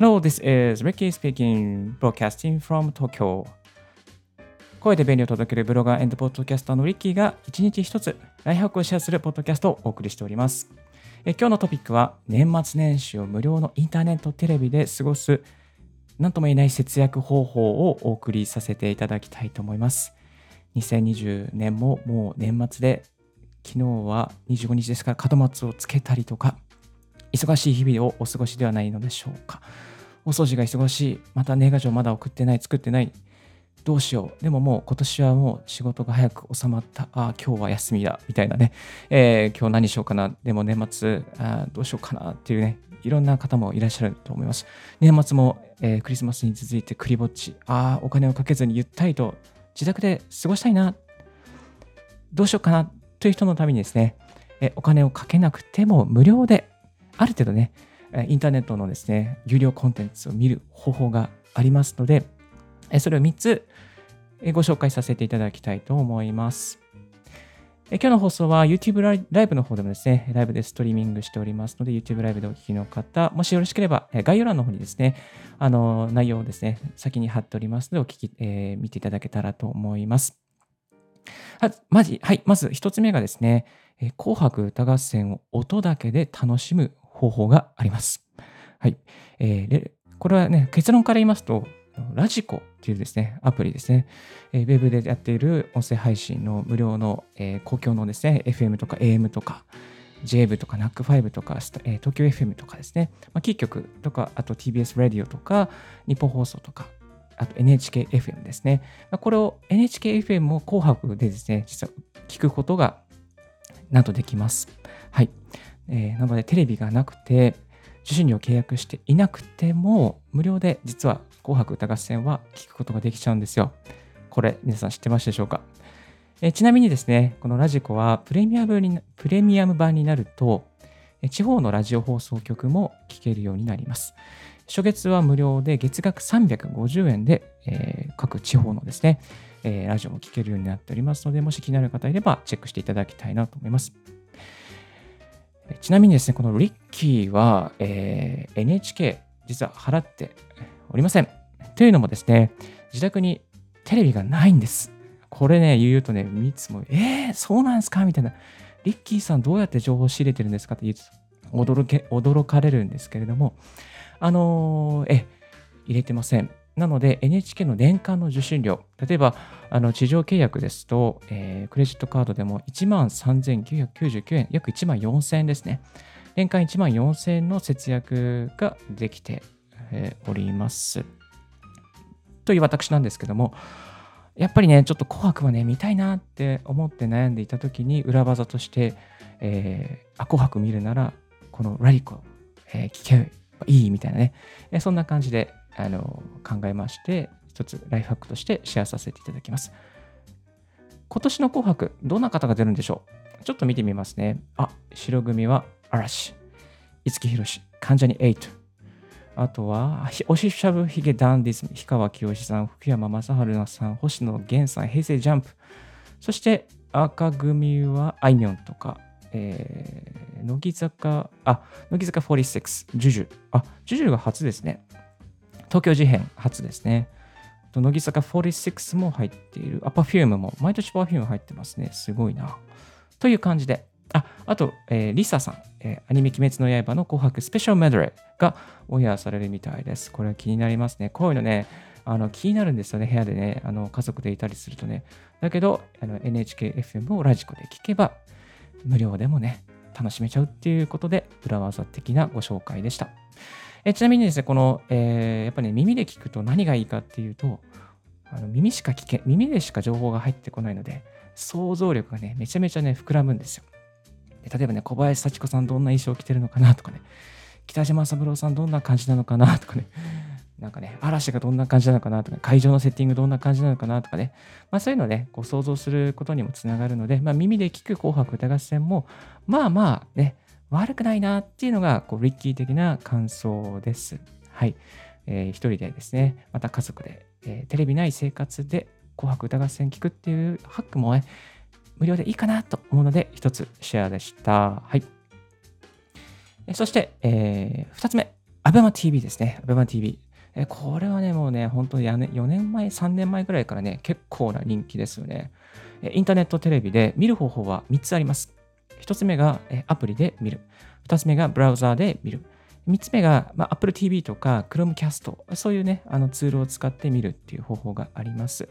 Hello, this is Ricky speaking, broadcasting from Tokyo. 声で便利を届けるブロガーポッドキャスターのリッキーが一日一つライフハックをシェアするポッドキャストをお送りしております。え今日のトピックは年末年始を無料のインターネットテレビで過ごす何とも言えない節約方法をお送りさせていただきたいと思います。2020年ももう年末で昨日は25日ですから門松をつけたりとか忙しい日々をお過ごしではないのでしょうか。お掃除が忙しい。また年賀状まだ送ってない、作ってない。どうしよう。でももう今年はもう仕事が早く収まった。ああ、今日は休みだ。みたいなね。えー、今日何しようかな。でも年末あどうしようかなっていうね。いろんな方もいらっしゃると思います。年末も、えー、クリスマスに続いてクリぼっち。ああ、お金をかけずにゆったりと自宅で過ごしたいな。どうしようかなという人のためにですね、えお金をかけなくても無料である程度ね、インターネットのですね、有料コンテンツを見る方法がありますので、それを3つご紹介させていただきたいと思います。今日の放送は YouTube ライブの方でもですね、ライブでストリーミングしておりますので、YouTube ライブでお聞きの方、もしよろしければ、概要欄の方にですね、あの、内容をですね、先に貼っておりますので、お聞き、えー、見ていただけたらと思います。はまじ、はい、まず一つ目がですね、紅白歌合戦を音だけで楽しむ方法があります。はい。えー、これはね、結論から言いますと、ラジコっていうですね、アプリですね、えー、ウェブでやっている音声配信の無料の、えー、公共のですね、FM とか AM とか、JAV とか NAC5 とか、えー、東京 FM とかですね、まあ、キー局とか、あと TBS ラディオとか、日本放送とか、あと NHKFM ですね。まあ、これを NHKFM も紅白でですね、実は聞くことがなんとできます。はい。えー、なのでテレビがなくて、受信料を契約していなくても、無料で実は紅白歌合戦は聞くことができちゃうんですよ。これ、皆さん知ってましたでしょうか、えー、ちなみにですね、このラジコはプレミアムプレミアム版になると、地方のラジオ放送局も聞けるようになります。初月は無料で月額350円で、えー、各地方のですね、えー、ラジオも聞けるようになっておりますので、もし気になる方いればチェックしていただきたいなと思います。ちなみにですね、このリッキーは、えー、NHK 実は払っておりません。というのもですね、自宅にテレビがないんです。これね、言うとね、いつも、えー、そうなんですか？みたいな。リッキーさんどうやって情報を仕入れてるんですか？って言うと驚け驚かれるんですけれども、あのー、え、入れてません。なので NHK の年間の受信料、例えばあの地上契約ですと、えー、クレジットカードでも1万3999円、約1万4000円ですね。年間1万4000円の節約ができて、えー、おります。という私なんですけども、やっぱりね、ちょっと紅白はね、見たいなって思って悩んでいたときに、裏技として、えー、あ、紅白見るなら、このラリコ、えー、聞けばいいみたいなね、えそんな感じであの考えまして、一つライフハックとしてシェアさせていただきます。今年の紅白、どんな方が出るんでしょう？ちょっと見てみますね。あ、白組は嵐、五木ひろし、関ジャニト。あとは、おししゃぶひげダンディズム、氷川きよしさん、福山雅治さん、星野源さん、平成ジャンプ。そして赤組はあいみょんとか、えー、乃木坂、あ、乃木坂46、ジュジュ。あ、ジュジュが初ですね。東京事変初ですね。乃木坂46も入っている。あ、Perfume も。毎年 Perfume 入ってますね。すごいな。という感じで。あ、あと、えー、リサさん、えー、アニメ鬼滅の刃の紅白スペシャルメドレーがオンエアされるみたいです。これは気になりますね。こういうのね、あの気になるんですよね。部屋でね、あの家族でいたりするとね。だけど、NHKFM をラジコで聞けば、無料でもね、楽しめちゃうっていうことで、裏技的なご紹介でした。えちなみにですね、この、えー、やっぱり、ね、耳で聞くと何がいいかっていうと、あの耳しか聞け、耳でしか情報が入ってこないので、想像力がね、めちゃめちゃね、膨らむんですよ。で例えばね、小林幸子さんどんな衣装を着てるのかなとかね、北島三郎さんどんな感じなのかなとかね、なんかね、嵐がどんな感じなのかなとか、会場のセッティングどんな感じなのかなとかね、まあそういうのをね、こう想像することにもつながるので、まあ耳で聞く紅白歌合戦も、まあまあね、悪くないなっていうのが、こう、リッキー的な感想です。はい。えー、一人でですね、また家族で、えー、テレビない生活で紅白歌合戦聞くっていうハックもね、無料でいいかなと思うので、一つシェアでした。はい。えそして、えー、二つ目。アベマ t v ですね。アベマ t v えこれはね、もうね、本当に4年前、3年前ぐらいからね、結構な人気ですよね。インターネットテレビで見る方法は3つあります。1つ目がアプリで見る。2つ目がブラウザーで見る。3つ目が、まあ、Apple TV とか Chromecast、そういうね、あのツールを使って見るっていう方法があります。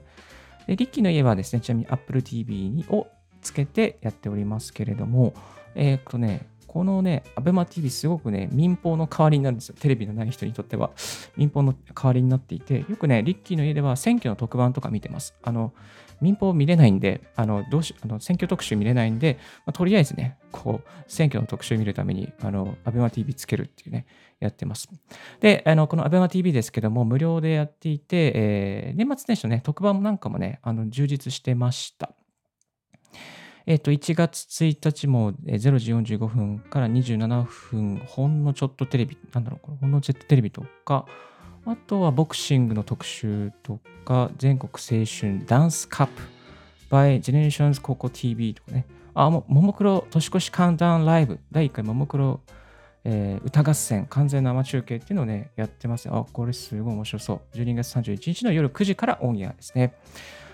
でリッキーの家はですね、ちなみに Apple TV をつけてやっておりますけれども、えー、っとね、このね、ABEMATV すごくね、民放の代わりになるんですよ。テレビのない人にとっては。民放の代わりになっていて、よくね、リッキーの家では選挙の特番とか見てます。あの、民放見れないんで、あの、どうし、あの選挙特集見れないんで、まあ、とりあえずね、こう、選挙の特集見るために、あの、ABEMATV つけるっていうね、やってます。で、あの、この ABEMATV ですけども、無料でやっていて、えー、年末年始のね、特番なんかもね、あの、充実してました。えっ、と、1月1日も0時45分から27分、ほんのちょっとテレビ、なんだろう、これほんのちょっとテレビとか、あとはボクシングの特集とか、全国青春ダンスカップ by Generations 高校 TV とかね、あ、ももクロ年越しカウントダウンライブ、第1回ももクロ、えー、歌合戦完全生中継っていうのをね、やってます。あ、これすごい面白そう。12月31日の夜9時からオンエアですね。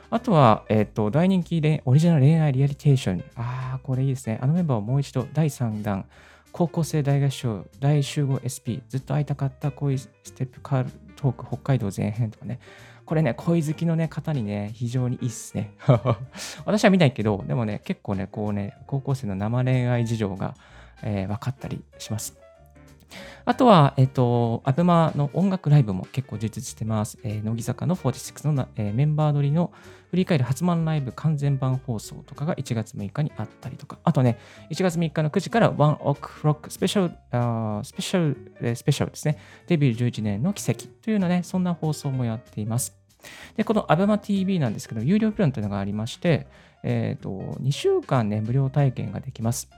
あとは、えっ、ー、と、大人気でオリジナル恋愛リアリテーション。ああ、これいいですね。あのメンバーをもう一度第3弾、高校生大合唱大集合 SP、ずっと会いたかった恋ステップカールトーク北海道全編とかね。これね、恋好きのね、方にね、非常にいいっすね。私は見ないけど、でもね、結構ね、こうね、高校生の生恋愛事情が、えー、分かったりします。あとは、えっ、と、アベマの音楽ライブも結構充実してます。えー、乃木坂の46の、えー、メンバー撮りの振り返る初漫ライブ完全版放送とかが1月6日にあったりとか、あとね、1月3日の9時からワンオクロックスペシャル、スペシャル、スペシャルですね。デビュー11年の奇跡というようなね、そんな放送もやっています。で、この ABEMATV なんですけど、有料プランというのがありまして、えっ、ー、と、2週間ね、無料体験ができます。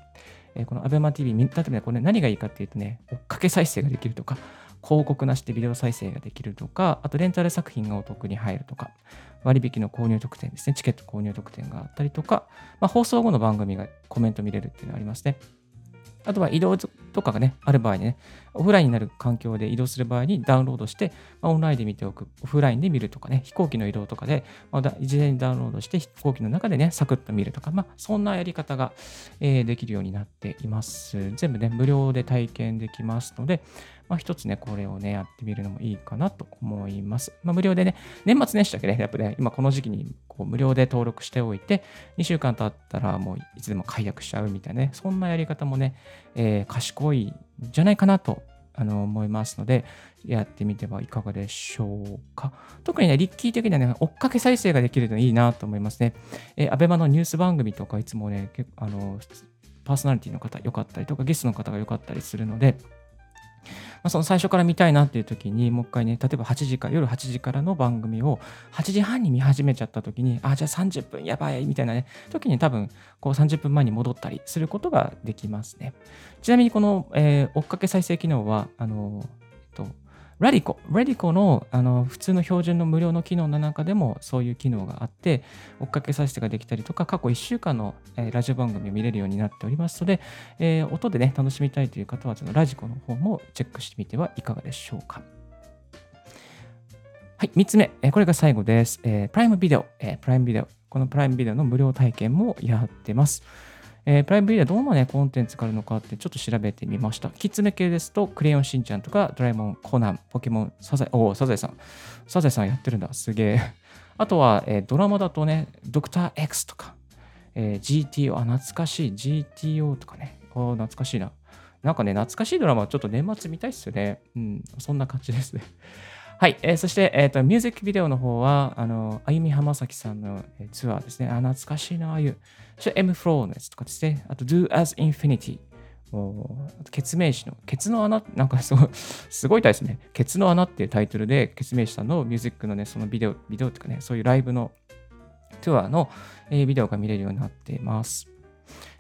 えー、この ABEMATV、例えばね、これ、ね、何がいいかっていうとね、追っかけ再生ができるとか、広告なしでビデオ再生ができるとか、あとレンタル作品がお得に入るとか、割引の購入特典ですね、チケット購入特典があったりとか、まあ、放送後の番組がコメント見れるっていうのがありますね。あとは移動とかがね、ある場合にね、オフラインになる環境で移動する場合にダウンロードして、まあ、オンラインで見ておく、オフラインで見るとかね、飛行機の移動とかで、まあ、事前にダウンロードして飛行機の中でね、サクッと見るとか、まあ、そんなやり方が、えー、できるようになっています。全部ね、無料で体験できますので、まあ、一つね、これをね、やってみるのもいいかなと思います。まあ、無料でね、年末年始だけね、やっぱね、今この時期にこう無料で登録しておいて、2週間経ったらもういつでも解約しちゃうみたいなね、そんなやり方もね、えー、賢いじゃないかなとあの思いますので、やってみてはいかがでしょうか。特にね、リッキー的にはね、追っかけ再生ができるといいなと思いますね。えー、アベマのニュース番組とかいつもね、結構あのパーソナリティの方良かったりとか、ゲストの方が良かったりするので、まあ、その最初から見たいなっていう時に、もう一回ね、例えば8時か、夜8時からの番組を8時半に見始めちゃった時に、あ、じゃあ30分やばいみたいなね、時に多分、こう30分前に戻ったりすることができますね。ちなみにこの、えー、追っかけ再生機能は、あの、ー、ラディコ、ラディコのあの普通の標準の無料の機能の中でもそういう機能があって、追っかけ再生ができたりとか、過去1週間の、えー、ラジオ番組を見れるようになっておりますので、えー、音でね、楽しみたいという方は、そのラジコの方もチェックしてみてはいかがでしょうか。はい、3つ目、えー、これが最後です。えー、プライムビデオ、えー、プライムビデオ。このプライムビデオの無料体験もやってます。えー、プライムビデオどんなね、コンテンツがあるのかってちょっと調べてみました。キッズ向けですと、クレヨンしんちゃんとか、ドラえもん、コナン、ポケモン、サザエ、おサザエさん。サザエさんやってるんだ。すげえ。あとは、えー、ドラマだとね、ドクター X とか、えー、GTO、あ、懐かしい。GTO とかね。お懐かしいな。なんかね、懐かしいドラマちょっと年末見たいっすよね。うん、そんな感じですね。はい、えー、そして、えーと、ミュージックビデオの方は、あの、あゆみ浜崎さんの、えー、ツアーですね。あ、懐かしいな、ああいう。そして M フローのやつとかですね。あと Do as Infinity。おあと、ケツメイシの、ケツの穴、なんかすごい、すごいですね。ケツの穴っていうタイトルで、ケツメイシさんのミュージックのね、そのビデオ、ビデオっていうかね、そういうライブのツアーの、えー、ビデオが見れるようになっています。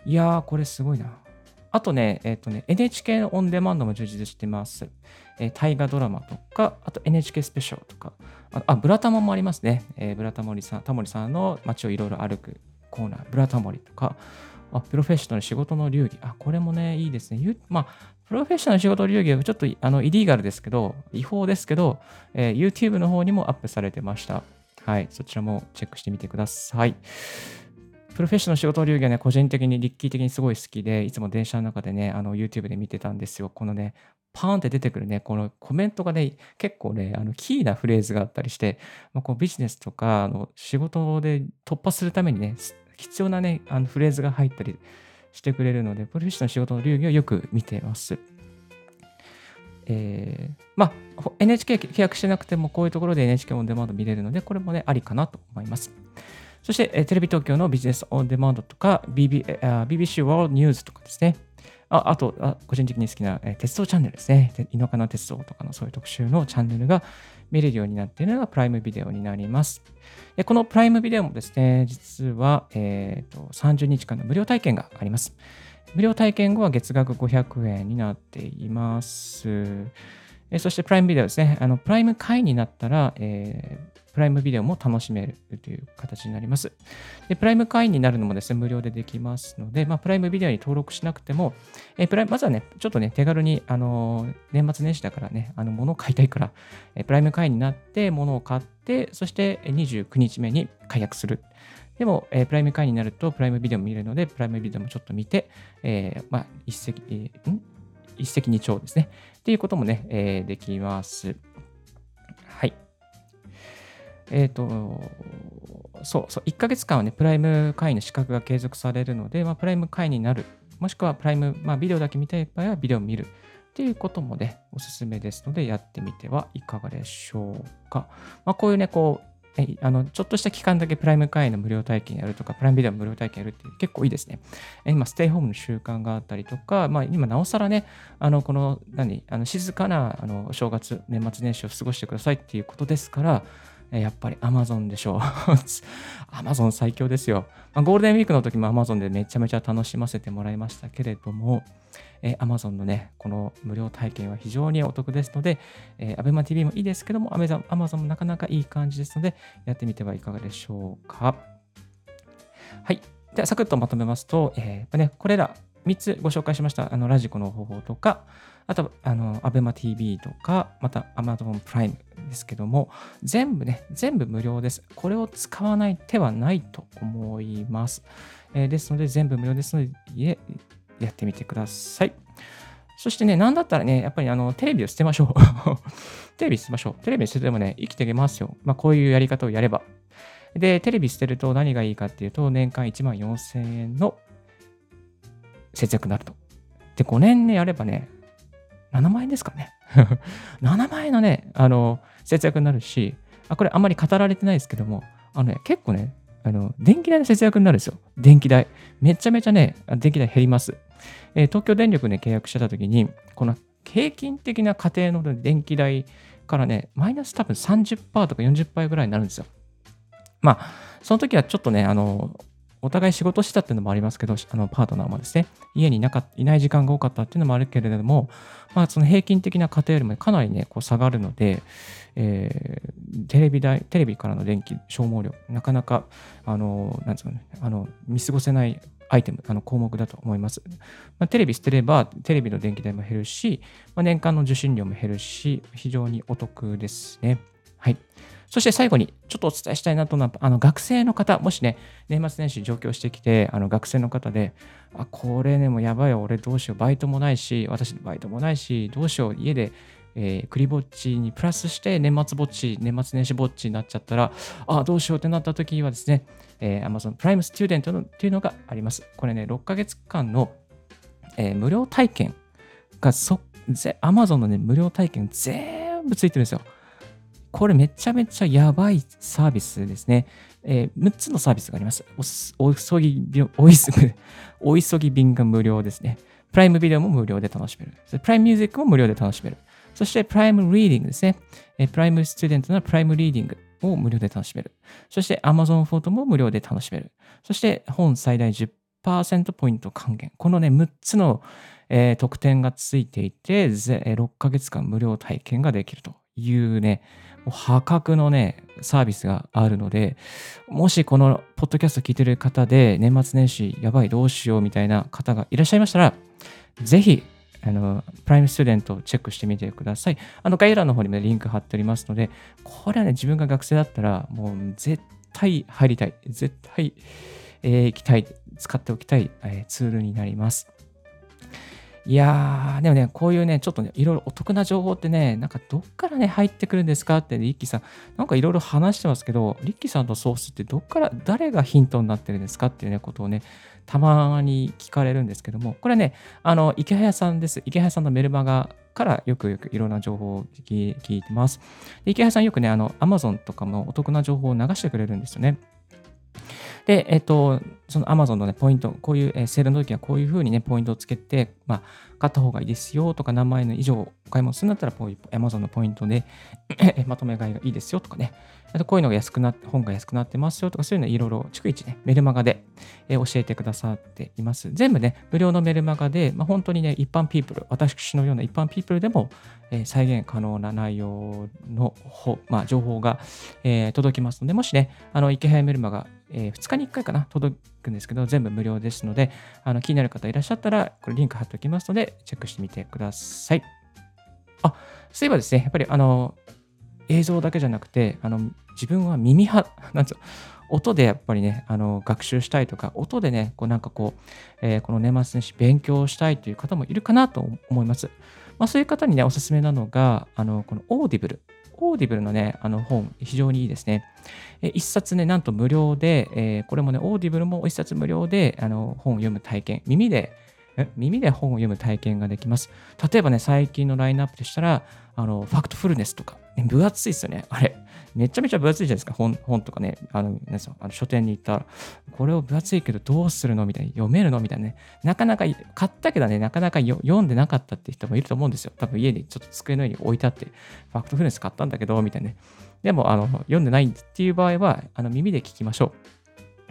いやー、これすごいな。あとね、えっ、ー、とね、NHK のオンデマンドも充実してます。えー、大河ドラマとか、あと NHK スペシャルとか、あ、あブラタモもありますね。えー、ブラタモリさん、タモリさんの街をいろいろ歩くコーナー、ブラタモリとか、あプロフェッショナル仕事の流儀。あ、これもね、いいですね。まあ、プロフェッショナル仕事流儀はちょっとあのイリーガルですけど、違法ですけど、えー、YouTube の方にもアップされてました。はい、そちらもチェックしてみてください。プロフェッショナル仕事流儀はね、個人的に、リッキー的にすごい好きで、いつも電車の中でね、あの YouTube で見てたんですよ。このね、パーンって出てくるね、このコメントがね、結構ね、あのキーなフレーズがあったりして、まあ、こうビジネスとかあの仕事で突破するためにね、必要なね、あのフレーズが入ったりしてくれるので、プロフェッショナル仕事の流儀をよく見てます。えー、まあ、NHK 契約してなくても、こういうところで NHK オンデマンド見れるので、これもね、ありかなと思います。そして、テレビ東京のビジネスオンデマンドとか、BB BBC World News とかですね。ああとあ、個人的に好きな、え鉄道チャンネルですね。井のの鉄道とかのそういう特集のチャンネルが見れるようになっているのがプライムビデオになります。でこのプライムビデオもですね、実は、えーと、と30日間の無料体験があります。無料体験後は月額500円になっています。そしてプライムビデオですね。あのプライム会員になったら、えープライムビデオも楽しめるという形になります。でプライム会員になるのもですね、無料でできますので、まあ、プライムビデオに登録しなくても、えプライまずはね、ちょっとね、手軽に、あの年末年始だからね、あの物を買いたいから、えプライム会員になって物を買って、そして29日目に解約する。でも、えー、プライム会員になると、プライムビデオも見れるので、プライムビデオもちょっと見て、えー、まあ、一石、えー、ん？一石二鳥ですね。っていうこともね、えー、できます。はい。えっ、ー、と、そうそう、1ヶ月間はね、プライム会員の資格が継続されるので、まあ、プライム会員になる、もしくはプライム、まあ、ビデオだけ見たい場合はビデオを見るっていうこともね、おすすめですので、やってみてはいかがでしょうか。まあ、こういうね、こう、あのちょっとした期間だけプライム会員の無料体験やるとか、プライムビデオの無料体験やるって結構いいですね。今、ステイホームの習慣があったりとか、まあ、今、なおさらね、あのこの何あの静かなあの正月、年末年始を過ごしてくださいっていうことですから、やっぱり Amazon でしょう。Amazon 最強ですよ。まあ、ゴールデンウィークの時も Amazon でめちゃめちゃ楽しませてもらいましたけれども、えー、Amazon のね、この無料体験は非常にお得ですので、えー、ABEMATV もいいですけども、Amazon もなかなかいい感じですので、やってみてはいかがでしょうか。はい。では、サクッとまとめますと、えーね、これら3つご紹介しました、あのラジコの方法とか、あと、あの、ABEMATV とか、また Amazon プライムですけども、全部ね、全部無料です。これを使わない手はないと思います。えー、ですので、全部無料ですので、やってみてください。そしてね、なんだったらね、やっぱりあのテレビを捨てましょう。テレビ捨てましょう。テレビ捨ててもね、生きていけますよ。まあ、こういうやり方をやれば。で、テレビ捨てると何がいいかっていうと、年間1万4000円の節約になると。で、5年ね、やればね、7万円ですかね。7万円のね、あの、節約になるし、あ、これあんまり語られてないですけども、あのね、結構ね、あの、電気代の節約になるんですよ。電気代。めちゃめちゃね、電気代減ります。え、東京電力ね、契約してた時に、この平均的な家庭の電気代からね、マイナス多分30%とか40%ぐらいになるんですよ。まあ、その時はちょっとね、あの、お互い仕事したっていうのもありますけど、あのパートナーもですね、家にいなかいない時間が多かったっていうのもあるけれども、まあ、その平均的な家庭よりもかなりね、こう下がるので、えー、テレビ台、テレビからの電気消耗量、なかなか、あの、なんですかね、あの、見過ごせないアイテム、あの項目だと思います。まあ、テレビ捨てれば、テレビの電気代も減るし、まあ、年間の受信料も減るし、非常にお得ですね。はい。そして最後にちょっとお伝えしたいなとなあの学生の方、もしね、年末年始上京してきて、あの学生の方で、あ、これね、もうやばいよ、俺どうしよう、バイトもないし、私バイトもないし、どうしよう、家で、えー、クリぼっちにプラスして年末ぼっち、年末年始ぼっちになっちゃったら、あ、どうしようってなった時はですね、えー、Amazon プライムスチューデントのっていうのがあります。これね、6ヶ月間の、えー、無料体験がそ、Amazon のね、無料体験全部ついてるんですよ。これめちゃめちゃやばいサービスですね。えー、6つのサービスがあります。お急ぎお急ぎ、お急ぎ便が無料ですね。プライムビデオも無料で楽しめる。プライムミュージックも無料で楽しめる。そしてプライムリーディングですね。プライムスチューデントのプライムリーディングを無料で楽しめる。そして Amazon フォートも無料で楽しめる。そして本最大10%ポイント還元。このね、6つの、えー、特典がついていて、6ヶ月間無料体験ができるというね、破格のね、サービスがあるので、もしこのポッドキャスト聞いてる方で、年末年始やばいどうしようみたいな方がいらっしゃいましたら、ぜひ、あの、プライムスチューデントをチェックしてみてください。あの、概要欄の方にもリンク貼っておりますので、これはね、自分が学生だったら、もう絶対入りたい。絶対、えー、行きたい。使っておきたい、えー、ツールになります。いやー、でもね、こういうね、ちょっとね、いろいろお得な情報ってね、なんかどっからね、入ってくるんですかって、ね、リッキーさん、なんかいろいろ話してますけど、リッキーさんのソースってどっから、誰がヒントになってるんですかっていうね、ことをね、たまに聞かれるんですけども、これね、あの、池早さんです。池早さんのメルマガからよくよくいろんな情報を聞いてます。で池早さんよくね、あの、Amazon とかもお得な情報を流してくれるんですよね。で、えっと、その Amazon のね、ポイント、こういう、えー、セールの時はこういうふうにね、ポイントをつけて、まあ、買った方がいいですよとか、何万円以上お買い物するんだったら、こういう Amazon のポイントでまとめ買いがいいですよとかね、あとこういうのが安くなって、本が安くなってますよとか、そういうのいろいろ逐一ね、メルマガで、えー、教えてくださっています。全部ね、無料のメルマガで、まあ、本当にね、一般ピープル、私のような一般ピープルでも、えー、再現可能な内容の、まあ、情報が、えー、届きますので、もしね、あの、池早メルマガ、えー、2日に1回かな、届くんですけど、全部無料ですので、あの気になる方いらっしゃったら、これリンク貼っておきますので、チェックしてみてください。あ、そういえばですね、やっぱりあの、映像だけじゃなくて、あの自分は耳派、なんつう音でやっぱりね、あの学習したいとか、音でね、こうなんかこう、えー、この年末年始勉強したいという方もいるかなと思います。まあ、そういう方にね、おすすめなのが、あのこのオーディブル。オーディブルのね、あの本、非常にいいですね。え一冊ね、なんと無料で、えー、これもね、オーディブルも一冊無料であの本を読む体験、耳で、耳で本を読む体験ができます。例えばね、最近のラインナップでしたら、あのファクトフルネスとか、分厚いですよね。あれ、めちゃめちゃ分厚いじゃないですか、本本とかね、あの皆さんあの書店に行ったら、これを分厚いけどどうするのみたいな、読めるのみたいなね、なかなか買ったけどね、なかなか読んでなかったって人もいると思うんですよ。多分家にちょっと机の上に置いてあって、ファクトフルネス買ったんだけど、みたいなね。でも、あの読んでないっていう場合は、あの耳で聞きましょ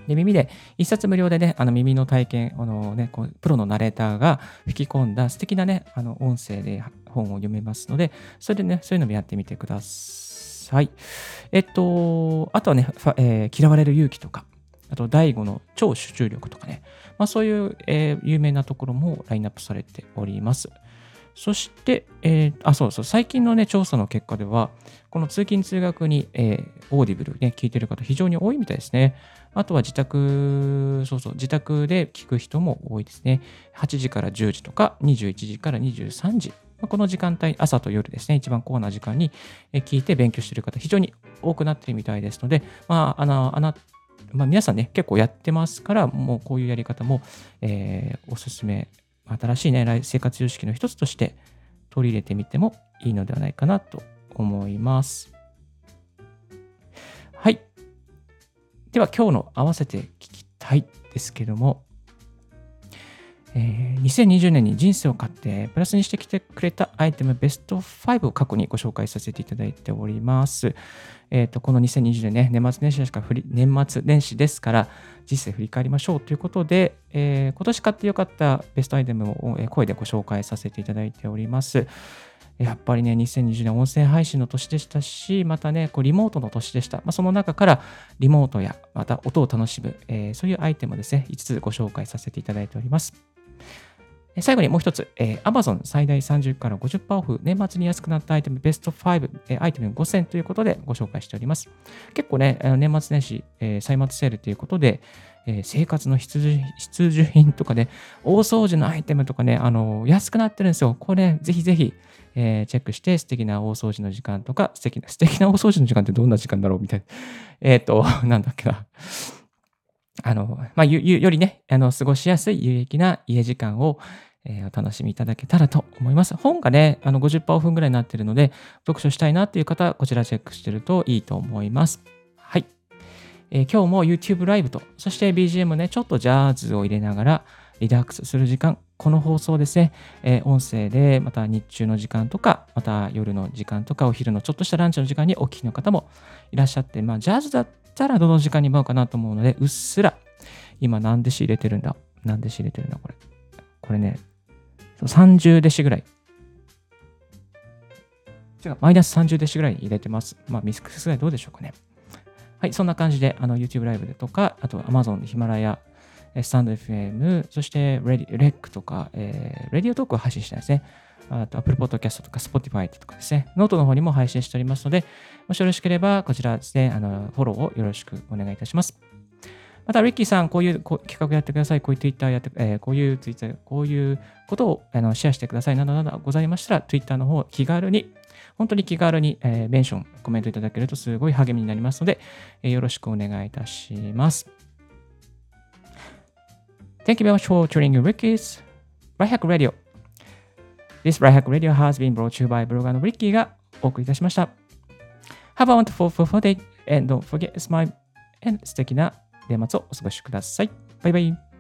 う。で、耳で、一冊無料でね、あの耳の体験、あのね、こうプロのナレーターが吹き込んだ素敵なね、あの音声で本を読めますので、それでね、そういうのもやってみてください。さい。えっと、あとはね、えー、嫌われる勇気とか、あと、 DaiGo の超集中力とかね、まあ、そういう、えー、有名なところもラインナップされております。そして、えー、あ、そうそう、最近のね、調査の結果では、この通勤・通学に、えー、オーディブルね、聞いてる方非常に多いみたいですね。あとは自宅、そうそう、自宅で聞く人も多いですね。8時から10時とか、21時から23時この時間帯、朝と夜ですね、一番コアな時間に聞いて勉強している方、非常に多くなっているみたいですので、まあ、あの、あなまあ、皆さんね、結構やってますから、もうこういうやり方も、えー、おすすめ、新しいね、生活様式の一つとして取り入れてみてもいいのではないかなと思います。はい。では、今日の合わせて聞きたいですけども、えー、2020年に人生を買ってプラスにしてきてくれたアイテムベスト5を過去にご紹介させていただいております。えーと、この2020年ね、年末年始か振り、年末年始ですから、人生振り返りましょうということで、えー、今年買ってよかったベストアイテムを声でご紹介させていただいております。やっぱりね、2020年音声配信の年でしたし、またね、こうリモートの年でした。まあ、その中からリモートやまた音を楽しむ、えー、そういうアイテムをですね、5つご紹介させていただいております。最後にもう一つ、えー、Amazon 最大30から50%オフ、年末に安くなったアイテムベスト5、えー、アイテム5000ということでご紹介しております。結構ね、年末年始、えー、歳末セールということで、えー、生活の必需品とかね、大掃除のアイテムとかね、あのー、安くなってるんですよ。これ、ぜひぜひ、えー、チェックして、素敵な大掃除の時間とか、素敵な、素敵な大掃除の時間ってどんな時間だろうみたいな。えっ、と、なんだっけな。あの、まあ、よりね、あの、過ごしやすい有益な家時間を、えー、お楽しみいただけたらと思います。本がね、あの50%オフぐらいになっているので、読書したいなっていう方は、こちらチェックしてるといいと思います。はい。えー、今日も YouTube ライブと、そして BGM ね、ちょっとジャズを入れながら、リラックスする時間、この放送ですね、えー、音声で、また日中の時間とか、また夜の時間とか、お昼のちょっとしたランチの時間にお聞きの方もいらっしゃって、まあ、ジャズだったたらどの時間に舞うかなと思うので、うっすら、今何デシ入れてるんだ？何デシ入れてるんだこれ。これね、30デシぐらい。違う、マイナス30デシぐらい入れてます。まあ、ミスクスぐらいどうでしょうかね。はい、そんな感じで、あの、YouTube ライブでとか、あと Amazon、ヒマラヤ、スタンド FM、そしてレディレックとか、えー、レディオトークを配信してですね。あと Apple Podcast とか Spotify とかですね、ノートの方にも配信しておりますので、もしよろしければこちらですね、あのフォローをよろしくお願いいたします。また、リッキーさん、こういう企画やってください、こういう Twitter やって、えー、こういう Twitter、こういうことをあのシェアしてくださいなどなどございましたら、Twitter の方、気軽に、本当に気軽に、えー、メンション、コメントいただけるとすごい励みになりますので、えー、よろしくお願いいたします。Thank you very much for tuning in Ricky's Right Hack Radio. This Right Hack Radio has been brought to you by ブロガーのブリッキーがお送りいたしました。Have a wonderful, full day and don't forget smile and 素敵な年末をお過ごしください。バイバイ。